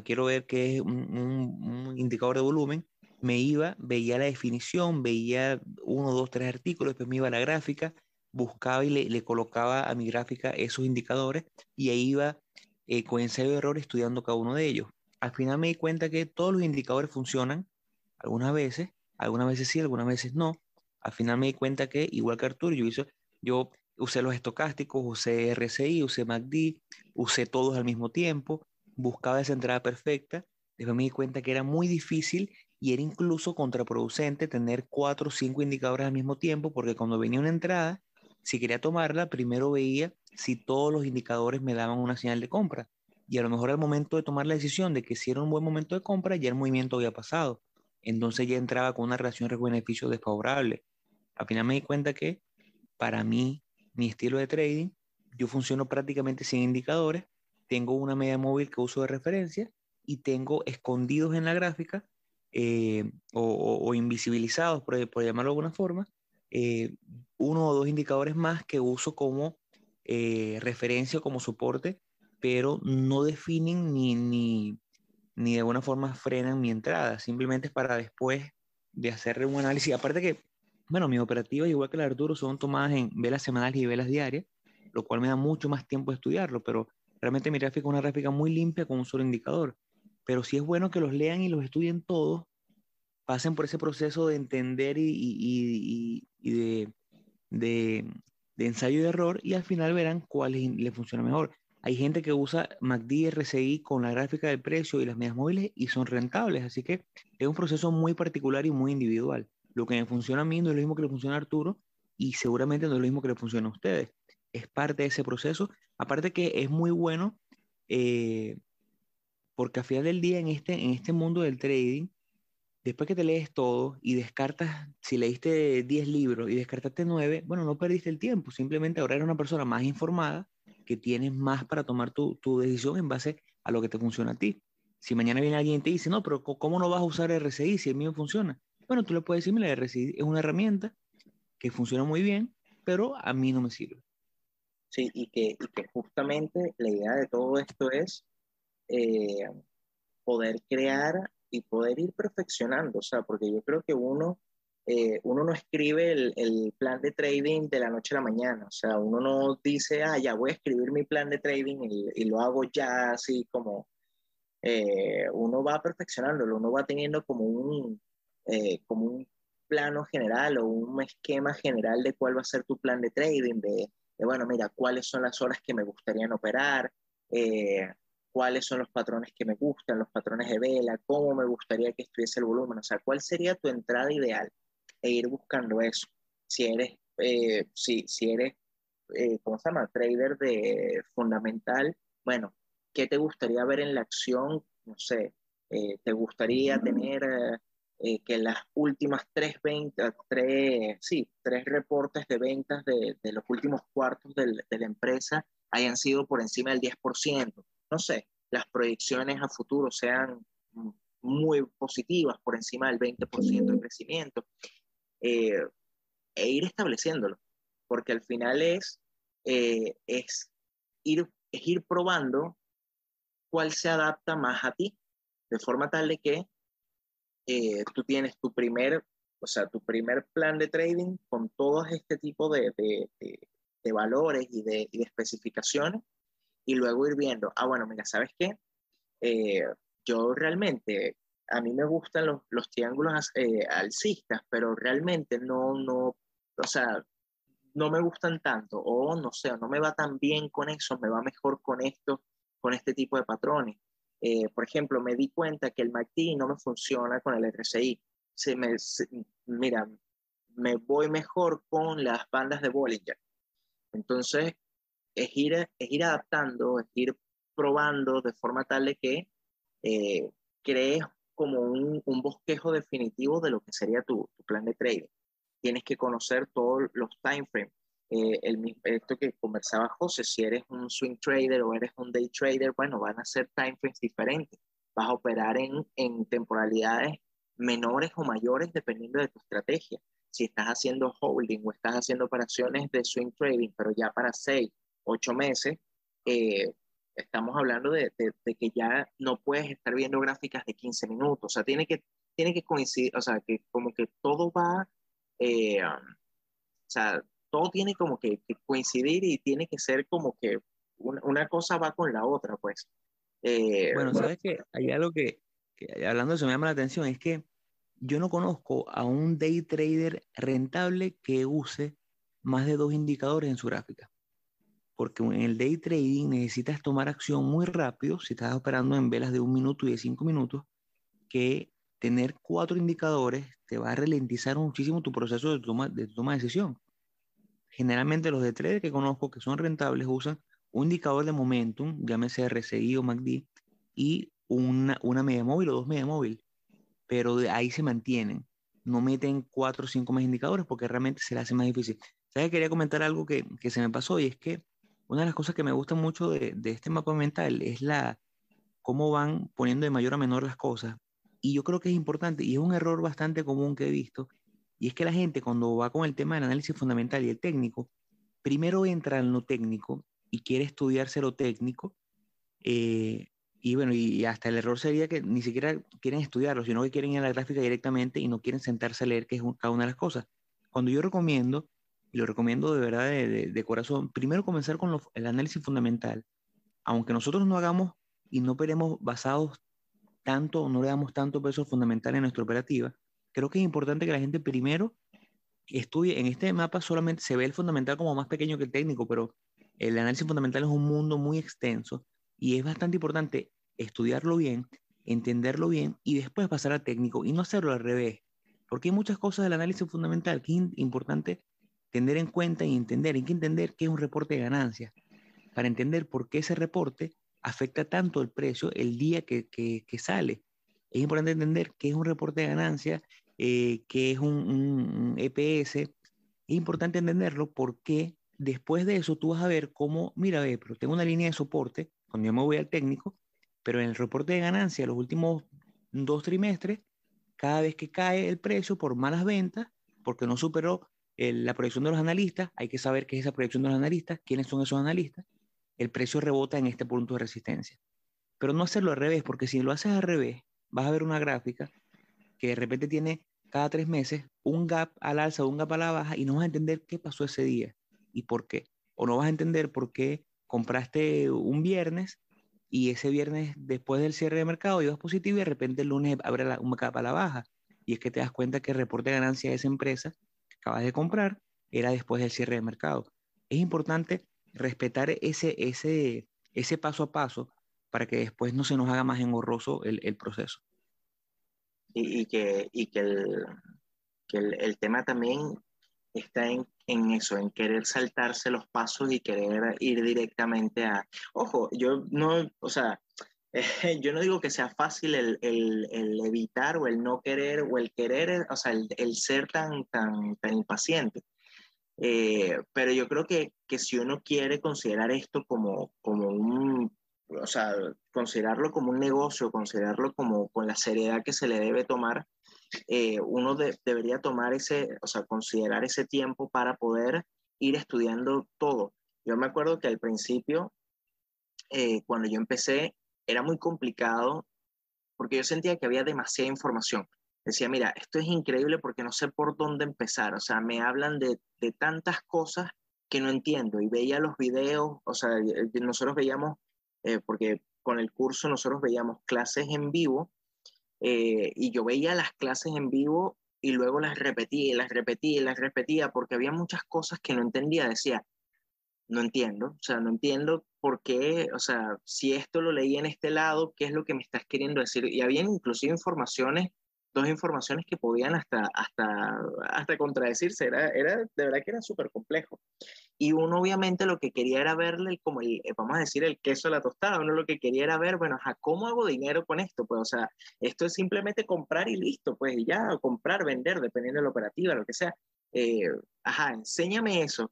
quiero ver qué es un, indicador de volumen. Me iba, veía la definición, veía uno, dos, tres artículos, después me iba a la gráfica, buscaba y le, le colocaba a mi gráfica esos indicadores y ahí iba eh, con ensayo de error estudiando cada uno de ellos. Al final me di cuenta que todos los indicadores funcionan, algunas veces, algunas veces sí, algunas veces no. Al final me di cuenta que, igual que Arturo, yo hice yo usé los estocásticos, usé RSI, usé MACD, usé todos al mismo tiempo, buscaba esa entrada perfecta. Después me di cuenta que era muy difícil y era incluso contraproducente tener cuatro o cinco indicadores al mismo tiempo, porque cuando venía una entrada, si quería tomarla, primero veía si todos los indicadores me daban una señal de compra. Y a lo mejor al momento de tomar la decisión de que si era un buen momento de compra, ya el movimiento había pasado. Entonces ya entraba con una relación riesgo-beneficio desfavorable. Al final me di cuenta que para mí, mi estilo de trading, yo funciono prácticamente sin indicadores, tengo una media móvil que uso de referencia y tengo escondidos en la gráfica eh, o, invisibilizados, por, llamarlo de alguna forma, eh, uno o dos indicadores más que uso como eh, referencia como soporte, pero no definen ni, ni, ni de alguna forma frenan mi entrada, simplemente es para después de hacer un análisis. Aparte que bueno, mis operativas, igual que la de Arturo, son tomadas en velas semanales y velas diarias, lo cual me da mucho más tiempo de estudiarlo, pero realmente mi gráfica es una gráfica muy limpia con un solo indicador. Pero sí es bueno que los lean y los estudien todos, pasen por ese proceso de entender y, de, de, ensayo y error y al final verán cuál les funciona mejor. Hay gente que usa MACD RSI con la gráfica del precio y las medias móviles y son rentables, así que es un proceso muy particular y muy individual. Lo que me funciona a mí no es lo mismo que le funciona a Arturo y seguramente no es lo mismo que le funciona a ustedes. Es parte de ese proceso. Aparte que es muy bueno eh, porque a final del día en este, en este mundo del trading, después que te lees todo y descartas, si leíste 10 libros y descartaste 9, bueno, no perdiste el tiempo, simplemente ahora eres una persona más informada que tienes más para tomar tu, tu decisión en base a lo que te funciona a ti. Si mañana viene alguien y te dice, no, pero ¿cómo no vas a usar RSI si el mío funciona? Bueno, tú le puedes decir, la RSI es una herramienta que funciona muy bien, pero a mí no me sirve. Sí, y que, y que justamente la idea de todo esto es eh, poder crear y poder ir perfeccionando, o sea, porque yo creo que uno, eh, uno no escribe el, el, plan de trading de la noche a la mañana, o sea, uno no dice, ah, ya voy a escribir mi plan de trading y, y lo hago ya así como, eh, uno va perfeccionándolo, uno va teniendo como un, eh, como un plano general o un esquema general de cuál va a ser tu plan de trading, de, bueno, mira, cuáles son las horas que me gustarían operar, eh, cuáles son los patrones que me gustan, los patrones de vela, cómo me gustaría que estuviese el volumen, o sea, cuál sería tu entrada ideal e ir buscando eso. Si eres, eh, si, si eres, ¿cómo se llama? Trader de fundamental, bueno, ¿qué te gustaría ver en la acción? No sé, ¿te gustaría tener eh, que las últimas tres ventas, tres, sí, tres reportes de ventas de, de los últimos cuartos de, de, la empresa hayan sido por encima del 10%. No sé, las proyecciones a futuro sean muy positivas, por encima del 20% de crecimiento, eh, e ir estableciéndolo, porque al final es, eh, es, ir, es ir probando cuál se adapta más a ti, de forma tal de que eh, tú tienes tu primer, o sea, tu primer plan de trading con todo este tipo de, de, de, valores y de, y de, especificaciones y luego ir viendo, ah, bueno, mira, ¿sabes qué? Eh, yo realmente, a mí me gustan los, los triángulos eh, alcistas, pero realmente no, no, o sea, no me gustan tanto, o no sé, no me va tan bien con eso, me va mejor con esto, con este tipo de patrones. Eh, por ejemplo, me di cuenta que el MACD no me funciona con el RSI. Se me, mira, me voy mejor con las bandas de Bollinger. Entonces, es ir, es ir adaptando, es ir probando de forma tal de que eh, crees como un, un, bosquejo definitivo de lo que sería tu, tu plan de trading. Tienes que conocer todos los time frames eh, el, esto que conversaba José, si eres un swing trader o eres un day trader, bueno, van a ser time frames diferentes. vas a operar en, en temporalidades menores o mayores dependiendo de tu estrategia. Si estás haciendo holding o estás haciendo operaciones de swing trading, pero ya para seis, ocho meses, eh, estamos hablando de, de, que ya no puedes estar viendo gráficas de 15 minutos. O sea, tiene que, tiene que coincidir, o sea, que como que todo va, eh, o sea, todo tiene como que, coincidir y tiene que ser como que una, una cosa va con la otra, pues. Eh, bueno, sabes que hay algo que, que, hablando de eso me llama la atención, es que yo no conozco a un day trader rentable que use más de dos indicadores en su gráfica. Porque en el day trading necesitas tomar acción muy rápido, si estás operando en velas de un minuto y de cinco minutos, que tener cuatro indicadores te va a ralentizar muchísimo tu proceso de toma de, toma de decisión. Generalmente los de trader que conozco que son rentables usan un indicador de momentum, llámese RSI o MACD, y una, una media móvil o dos media móvil pero de ahí se mantienen. No meten cuatro o cinco más indicadores porque realmente se les hace más difícil. ¿Sabes? Quería comentar algo que, que, se me pasó y es que una de las cosas que me gusta mucho de, de este mapa mental es la cómo van poniendo de mayor a menor las cosas. Y yo creo que es importante y es un error bastante común que he visto. Y es que la gente cuando va con el tema del análisis fundamental y el técnico, primero entra en lo técnico y quiere estudiarse lo técnico, eh, y bueno, y hasta el error sería que ni siquiera quieren estudiarlo, sino que quieren ir a la gráfica directamente y no quieren sentarse a leer qué es cada una de las cosas. Cuando yo recomiendo, lo recomiendo de verdad de, de, corazón, primero comenzar con el análisis fundamental. Aunque nosotros no hagamos y no operemos basados tanto, no le damos tanto peso fundamental en nuestra operativa, creo que es importante que la gente primero estudie. En este mapa solamente se ve el fundamental como más pequeño que el técnico, pero el análisis fundamental es un mundo muy extenso y es bastante importante estudiarlo bien, entenderlo bien y después pasar al técnico y no hacerlo al revés. Porque hay muchas cosas del análisis fundamental que es importante tener en cuenta y entender. Hay que entender qué es un reporte de ganancias para entender por qué ese reporte afecta tanto el precio el día que, que, sale. Es importante entender qué es un reporte de ganancias, eh, qué es un, un, EPS. Es importante entenderlo porque después de eso tú vas a ver cómo, mira, ve, pero tengo una línea de soporte cuando yo me voy al técnico, pero en el reporte de ganancia, los últimos dos trimestres, cada vez que cae el precio por malas ventas, porque no superó la proyección de los analistas, hay que saber qué es esa proyección de los analistas, quiénes son esos analistas, el precio rebota en este punto de resistencia. Pero no hacerlo al revés, porque si lo haces al revés, vas a ver una gráfica que de repente tiene cada tres meses un gap al alza un gap a la baja y no vas a entender qué pasó ese día y por qué. O no vas a entender por qué compraste un viernes y ese viernes después del cierre de mercado ibas positivo y de repente el lunes abre la, un capa a la baja. Y es que te das cuenta que el reporte de ganancia de esa empresa acabas de comprar era después del cierre de mercado. Es importante respetar ese, ese, ese paso a paso para que después no se nos haga más engorroso el, el proceso. Y, y, que, y que, el, que el, el, tema también está en, en, eso, en querer saltarse los pasos y querer ir directamente a... Ojo, yo no, o sea, yo no digo que sea fácil el, el, el, evitar o el no querer o el querer, o sea, el, el ser tan, tan, tan impaciente. Eh, pero yo creo que, que, si uno quiere considerar esto como, como un, o sea, considerarlo como un negocio, considerarlo como con la seriedad que se le debe tomar, eh, uno debería tomar ese, o sea, considerar ese tiempo para poder ir estudiando todo. Yo me acuerdo que al principio, eh, cuando yo empecé, era muy complicado porque yo sentía que había demasiada información. Decía, mira, esto es increíble porque no sé por dónde empezar. O sea, me hablan de, de tantas cosas que no entiendo. Y veía los videos, o sea, nosotros veíamos, eh, porque con el curso nosotros veíamos clases en vivo eh, y yo veía las clases en vivo y luego las repetía y las repetía y las repetía porque había muchas cosas que no entendía. Decía, no entiendo, o sea, no entiendo por qué, o sea, si esto lo leí en este lado, ¿qué es lo que me estás queriendo decir? Y había inclusive informaciones, dos informaciones que podían hasta, hasta, hasta contradecirse, era, era, de verdad que era súper complejo. Y uno obviamente lo que quería era verle como el, eh, vamos a decir, el queso a la tostada. Uno lo que quería era ver, bueno, ¿cómo hago dinero con esto? Pues, o sea, esto es simplemente comprar y listo, pues ya, comprar, vender, dependiendo de la operativa, lo que sea. Eh, ajá, enséñame eso.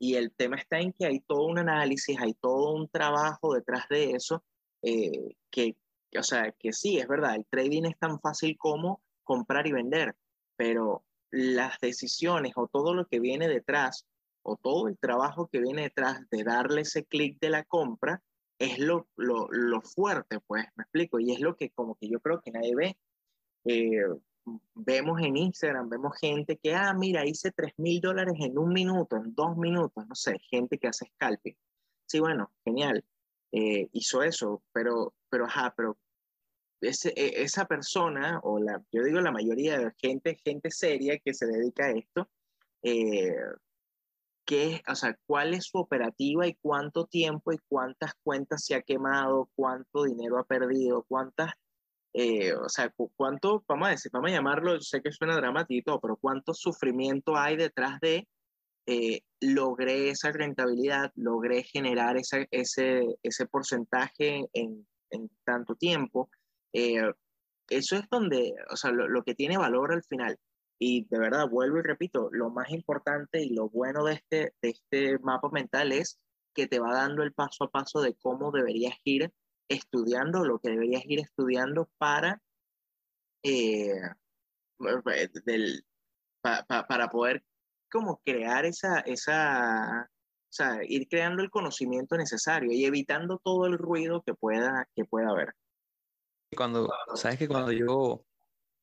Y el tema está en que hay todo un análisis, hay todo un trabajo detrás de eso, eh, que o sea, que sí, es verdad, el trading es tan fácil como comprar y vender, pero las decisiones o todo lo que viene detrás o todo el trabajo que viene detrás de darle ese clic de la compra es lo, lo, lo, fuerte, pues, me explico, y es lo que como que yo creo que nadie ve. Eh, vemos en Instagram, vemos gente que, ah, mira, hice 3 mil dólares en un minuto, en dos minutos, no sé, gente que hace scalping. Sí, bueno, genial, eh, hizo eso, pero, pero, ajá, pero ese, e, esa persona, o la, yo digo la mayoría de gente, gente seria que se dedica a esto, eh, qué, o sea, cuál es su operativa y cuánto tiempo y cuántas cuentas se ha quemado, cuánto dinero ha perdido, cuántas, eh, o sea, cuánto, vamos a decir, vamos a llamarlo, sé que suena dramático, pero cuánto sufrimiento hay detrás de eh, logré esa rentabilidad, logré generar ese, ese porcentaje en, en tanto tiempo. Eh, eso es donde, o sea, lo, lo que tiene valor al final. Y de verdad, vuelvo y repito, lo más importante y lo bueno de este, de este mapa mental es que te va dando el paso a paso de cómo deberías ir estudiando, lo que deberías ir estudiando para, eh, del, para poder como crear esa, esa, o sea, ir creando el conocimiento necesario y evitando todo el ruido que pueda, que pueda haber. Cuando, sabes que cuando yo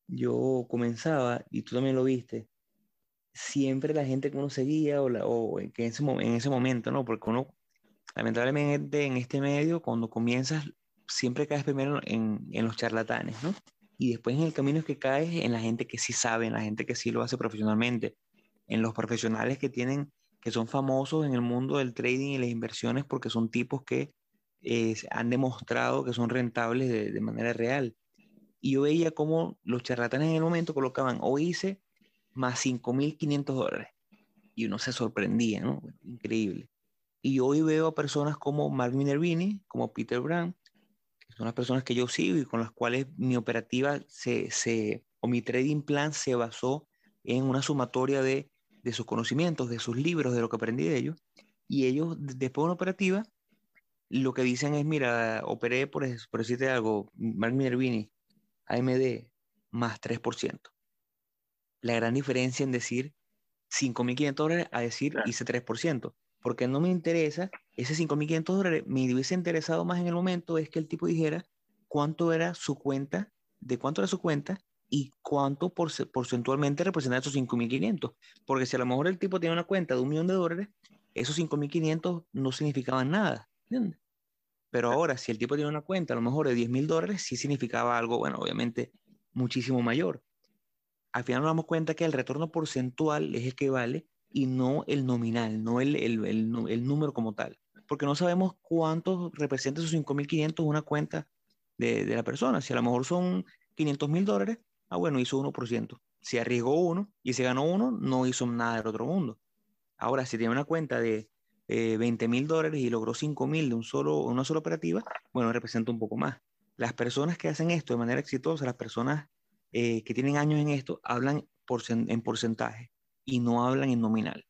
yo comenzaba, y tú también lo viste, siempre la gente que uno seguía o, la, o en, ese, en ese momento, ¿no? Porque uno, lamentablemente en este medio, cuando comienzas, siempre caes primero en, en los charlatanes, ¿no? Y después en el camino es que caes en la gente que sí sabe, en la gente que sí lo hace profesionalmente, en los profesionales que tienen, que son famosos en el mundo del trading y las inversiones porque son tipos que eh, han demostrado que son rentables de, de manera real y yo veía cómo los charlatanes en el momento colocaban o hice más 5.500 dólares y uno se sorprendía, ¿no? Increíble. Y hoy veo a personas como Mark Minervini, como Peter Brown, que son las personas que yo sigo y con las cuales mi operativa se, se o mi trading plan se basó en una sumatoria de, de sus conocimientos, de sus libros, de lo que aprendí de ellos. Y ellos, después de una operativa, lo que dicen es, mira, operé, por, por decirte algo, Mark Minervini, AMD más 3%. La gran diferencia en decir 5.500 dólares a decir hice 3%. Porque no me interesa, ese 5.500 dólares me hubiese interesado más en el momento es que el tipo dijera cuánto era su cuenta, de cuánto era su cuenta y cuánto porcentualmente representaba esos 5.500. Porque si a lo mejor el tipo tiene una cuenta de un millón de dólares, esos 5.500 no significaban nada. Pero ahora, si el tipo tiene una cuenta a lo mejor de 10 mil dólares, sí significaba algo, bueno, obviamente muchísimo mayor. Al final nos damos cuenta que el retorno porcentual es el que vale y no el nominal, no el, el, el, número como tal. Porque no sabemos cuánto representa esos 5.500 una cuenta de, de, la persona. Si a lo mejor son 500 mil dólares, ah, bueno, hizo 1%. Si arriesgó uno y se ganó uno, no hizo nada del otro mundo. Ahora, si tiene una cuenta de 20 eh, mil dólares y logró 5 mil de un solo, una sola operativa, bueno, representa un poco más. Las personas que hacen esto de manera exitosa, las personas eh, que tienen años en esto, hablan por, en porcentaje y no hablan en nominal.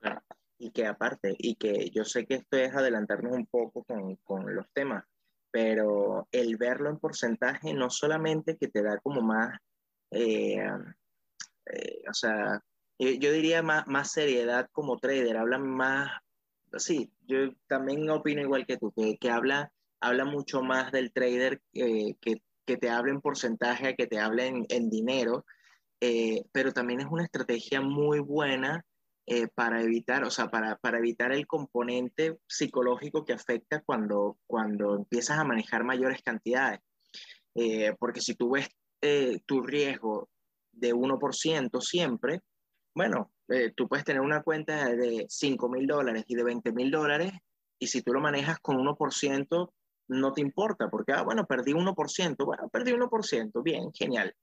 Claro. Y que aparte, y que yo sé que esto es adelantarnos un poco con, con los temas, pero el verlo en porcentaje no solamente que te da como más, eh, o sea, eh, yo diría más, más seriedad como trader, hablan más, sí, yo también opino igual que tú, que, que habla, habla mucho más del trader eh, que, que te hable en porcentaje, que te hable en, dinero, eh, pero también es una estrategia muy buena para evitar, o sea, para, para, evitar el componente psicológico que afecta cuando, cuando empiezas a manejar mayores cantidades. porque si tú ves tu riesgo de 1% siempre, bueno, eh, tú puedes tener una cuenta de 5 mil dólares y de 20 mil dólares y si tú lo manejas con 1%, no te importa, porque, ah, bueno, perdí 1%, bueno, perdí 1%, bien, genial.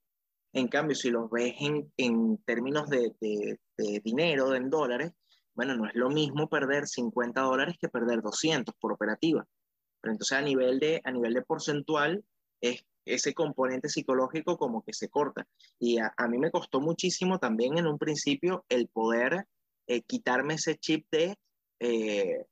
En cambio, si lo ves en, en términos de, de, de, dinero, en dólares, bueno, no es lo mismo perder 50 dólares que perder 200 por operativa. Pero entonces a nivel de, a nivel de porcentual es ese componente psicológico como que se corta. Y a, mí me costó muchísimo también en un principio el poder eh, quitarme ese chip de, eh,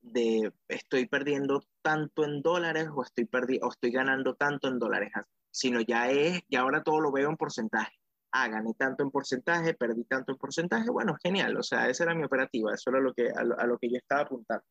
de estoy perdiendo tanto en dólares o estoy, o estoy ganando tanto en dólares, sino ya es, y ahora todo lo veo en porcentaje. Ah, gané tanto en porcentaje, perdí tanto en porcentaje, bueno, genial, o sea, esa era mi operativa, eso era lo que, a, lo, que yo estaba apuntando.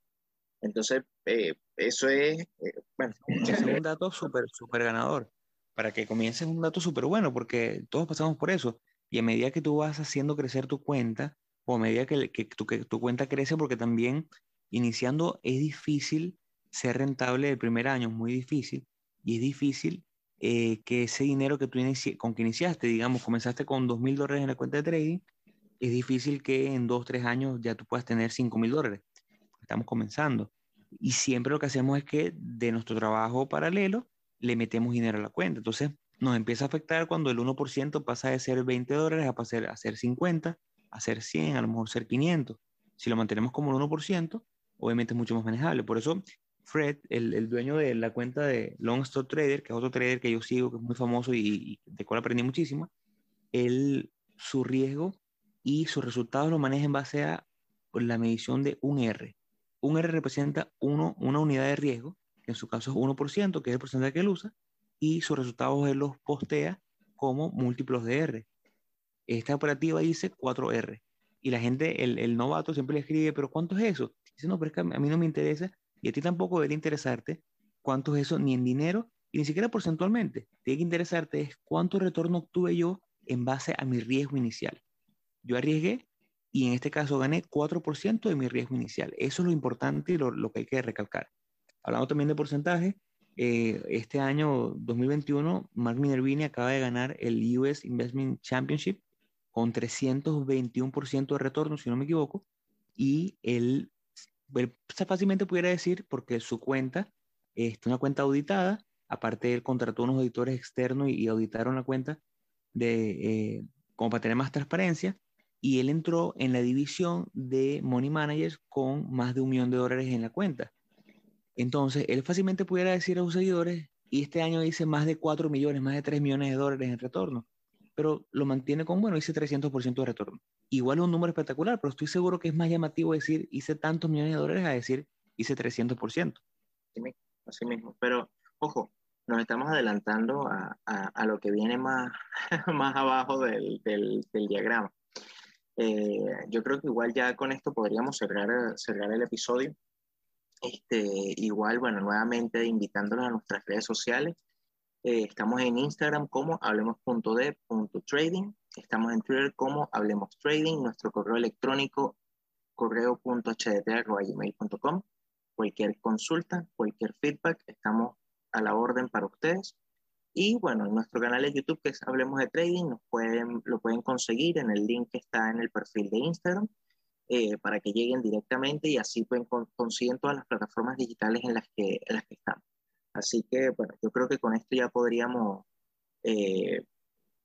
Entonces, eh, eso es, eh, bueno. Es un dato súper, súper ganador, para que comiences un dato súper bueno, porque todos pasamos por eso, y a medida que tú vas haciendo crecer tu cuenta, o a medida que, que, tu, que tu cuenta crece, porque también iniciando es difícil ser rentable el primer año, es muy difícil, y es difícil eh, que ese dinero que tú con que iniciaste, digamos, comenzaste con dos mil dólares en la cuenta de trading, es difícil que en dos, tres años ya tú puedas tener cinco mil dólares. Estamos comenzando. Y siempre lo que hacemos es que de nuestro trabajo paralelo le metemos dinero a la cuenta. Entonces nos empieza a afectar cuando el 1% pasa de ser 20 dólares a pasar a ser 50, a ser 100, a lo mejor ser 500. Si lo mantenemos como el 1%, obviamente es mucho más manejable. Por eso Fred, el, el, dueño de la cuenta de Long Stock Trader, que es otro trader que yo sigo, que es muy famoso y, de cual aprendí muchísimo, él, su riesgo y sus resultados lo maneja en base a la medición de un R. Un R representa uno, una unidad de riesgo, que en su caso es 1%, que es el porcentaje que él usa, y sus resultados él los postea como múltiplos de R. Esta operativa dice 4R. Y la gente, el, el novato siempre le escribe, pero ¿cuánto es eso? Dice, no, pero es que a mí no me interesa y a ti tampoco debería interesarte cuánto es eso, ni en dinero, y ni siquiera porcentualmente. Tiene que interesarte es cuánto retorno obtuve yo en base a mi riesgo inicial. Yo arriesgué y en este caso gané 4% de mi riesgo inicial. Eso es lo importante y lo, que hay que recalcar. Hablando también de porcentaje, eh, este año 2021, Mark Minervini acaba de ganar el US Investment Championship con 321% de retorno, si no me equivoco, y él fácilmente pudiera decir, porque su cuenta es una cuenta auditada, aparte él contrató unos auditores externos y, auditaron la cuenta de, eh, como para tener más transparencia, y él entró en la división de Money Managers con más de un millón de dólares en la cuenta. Entonces, él fácilmente pudiera decir a sus seguidores, y este año hice más de 4 millones, más de 3 millones de dólares en retorno pero lo mantiene con, bueno, hice 300% de retorno. Igual es un número espectacular, pero estoy seguro que es más llamativo decir hice tantos millones de dólares a decir hice 300%. Así mismo, pero ojo, nos estamos adelantando a, a, lo que viene más, más abajo del, del, diagrama. Eh, yo creo que igual ya con esto podríamos cerrar, cerrar el episodio. Este, igual, bueno, nuevamente invitándolos a nuestras redes sociales. Eh, estamos en Instagram como hablemos.de.trading. Estamos en Twitter como Hablemos Trading. Nuestro correo electrónico correo.hdt.gmail.com. Cualquier consulta, cualquier feedback, estamos a la orden para ustedes. Y bueno, en nuestro canal de YouTube que es Hablemos de Trading, nos pueden, lo pueden conseguir en el link que está en el perfil de Instagram eh, para que lleguen directamente y así pueden conseguir todas las plataformas digitales en las que, en las que estamos. Así que, bueno, yo creo que con esto ya podríamos eh,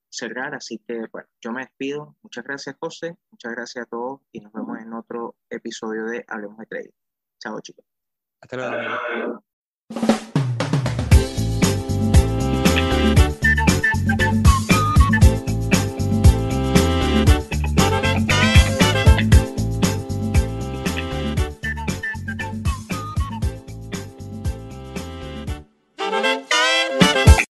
cerrar. Así que, bueno, yo me despido. Muchas gracias, José. Muchas gracias a todos y nos vemos en otro episodio de Hablemos de Trading. Chao, chicos. Hasta luego.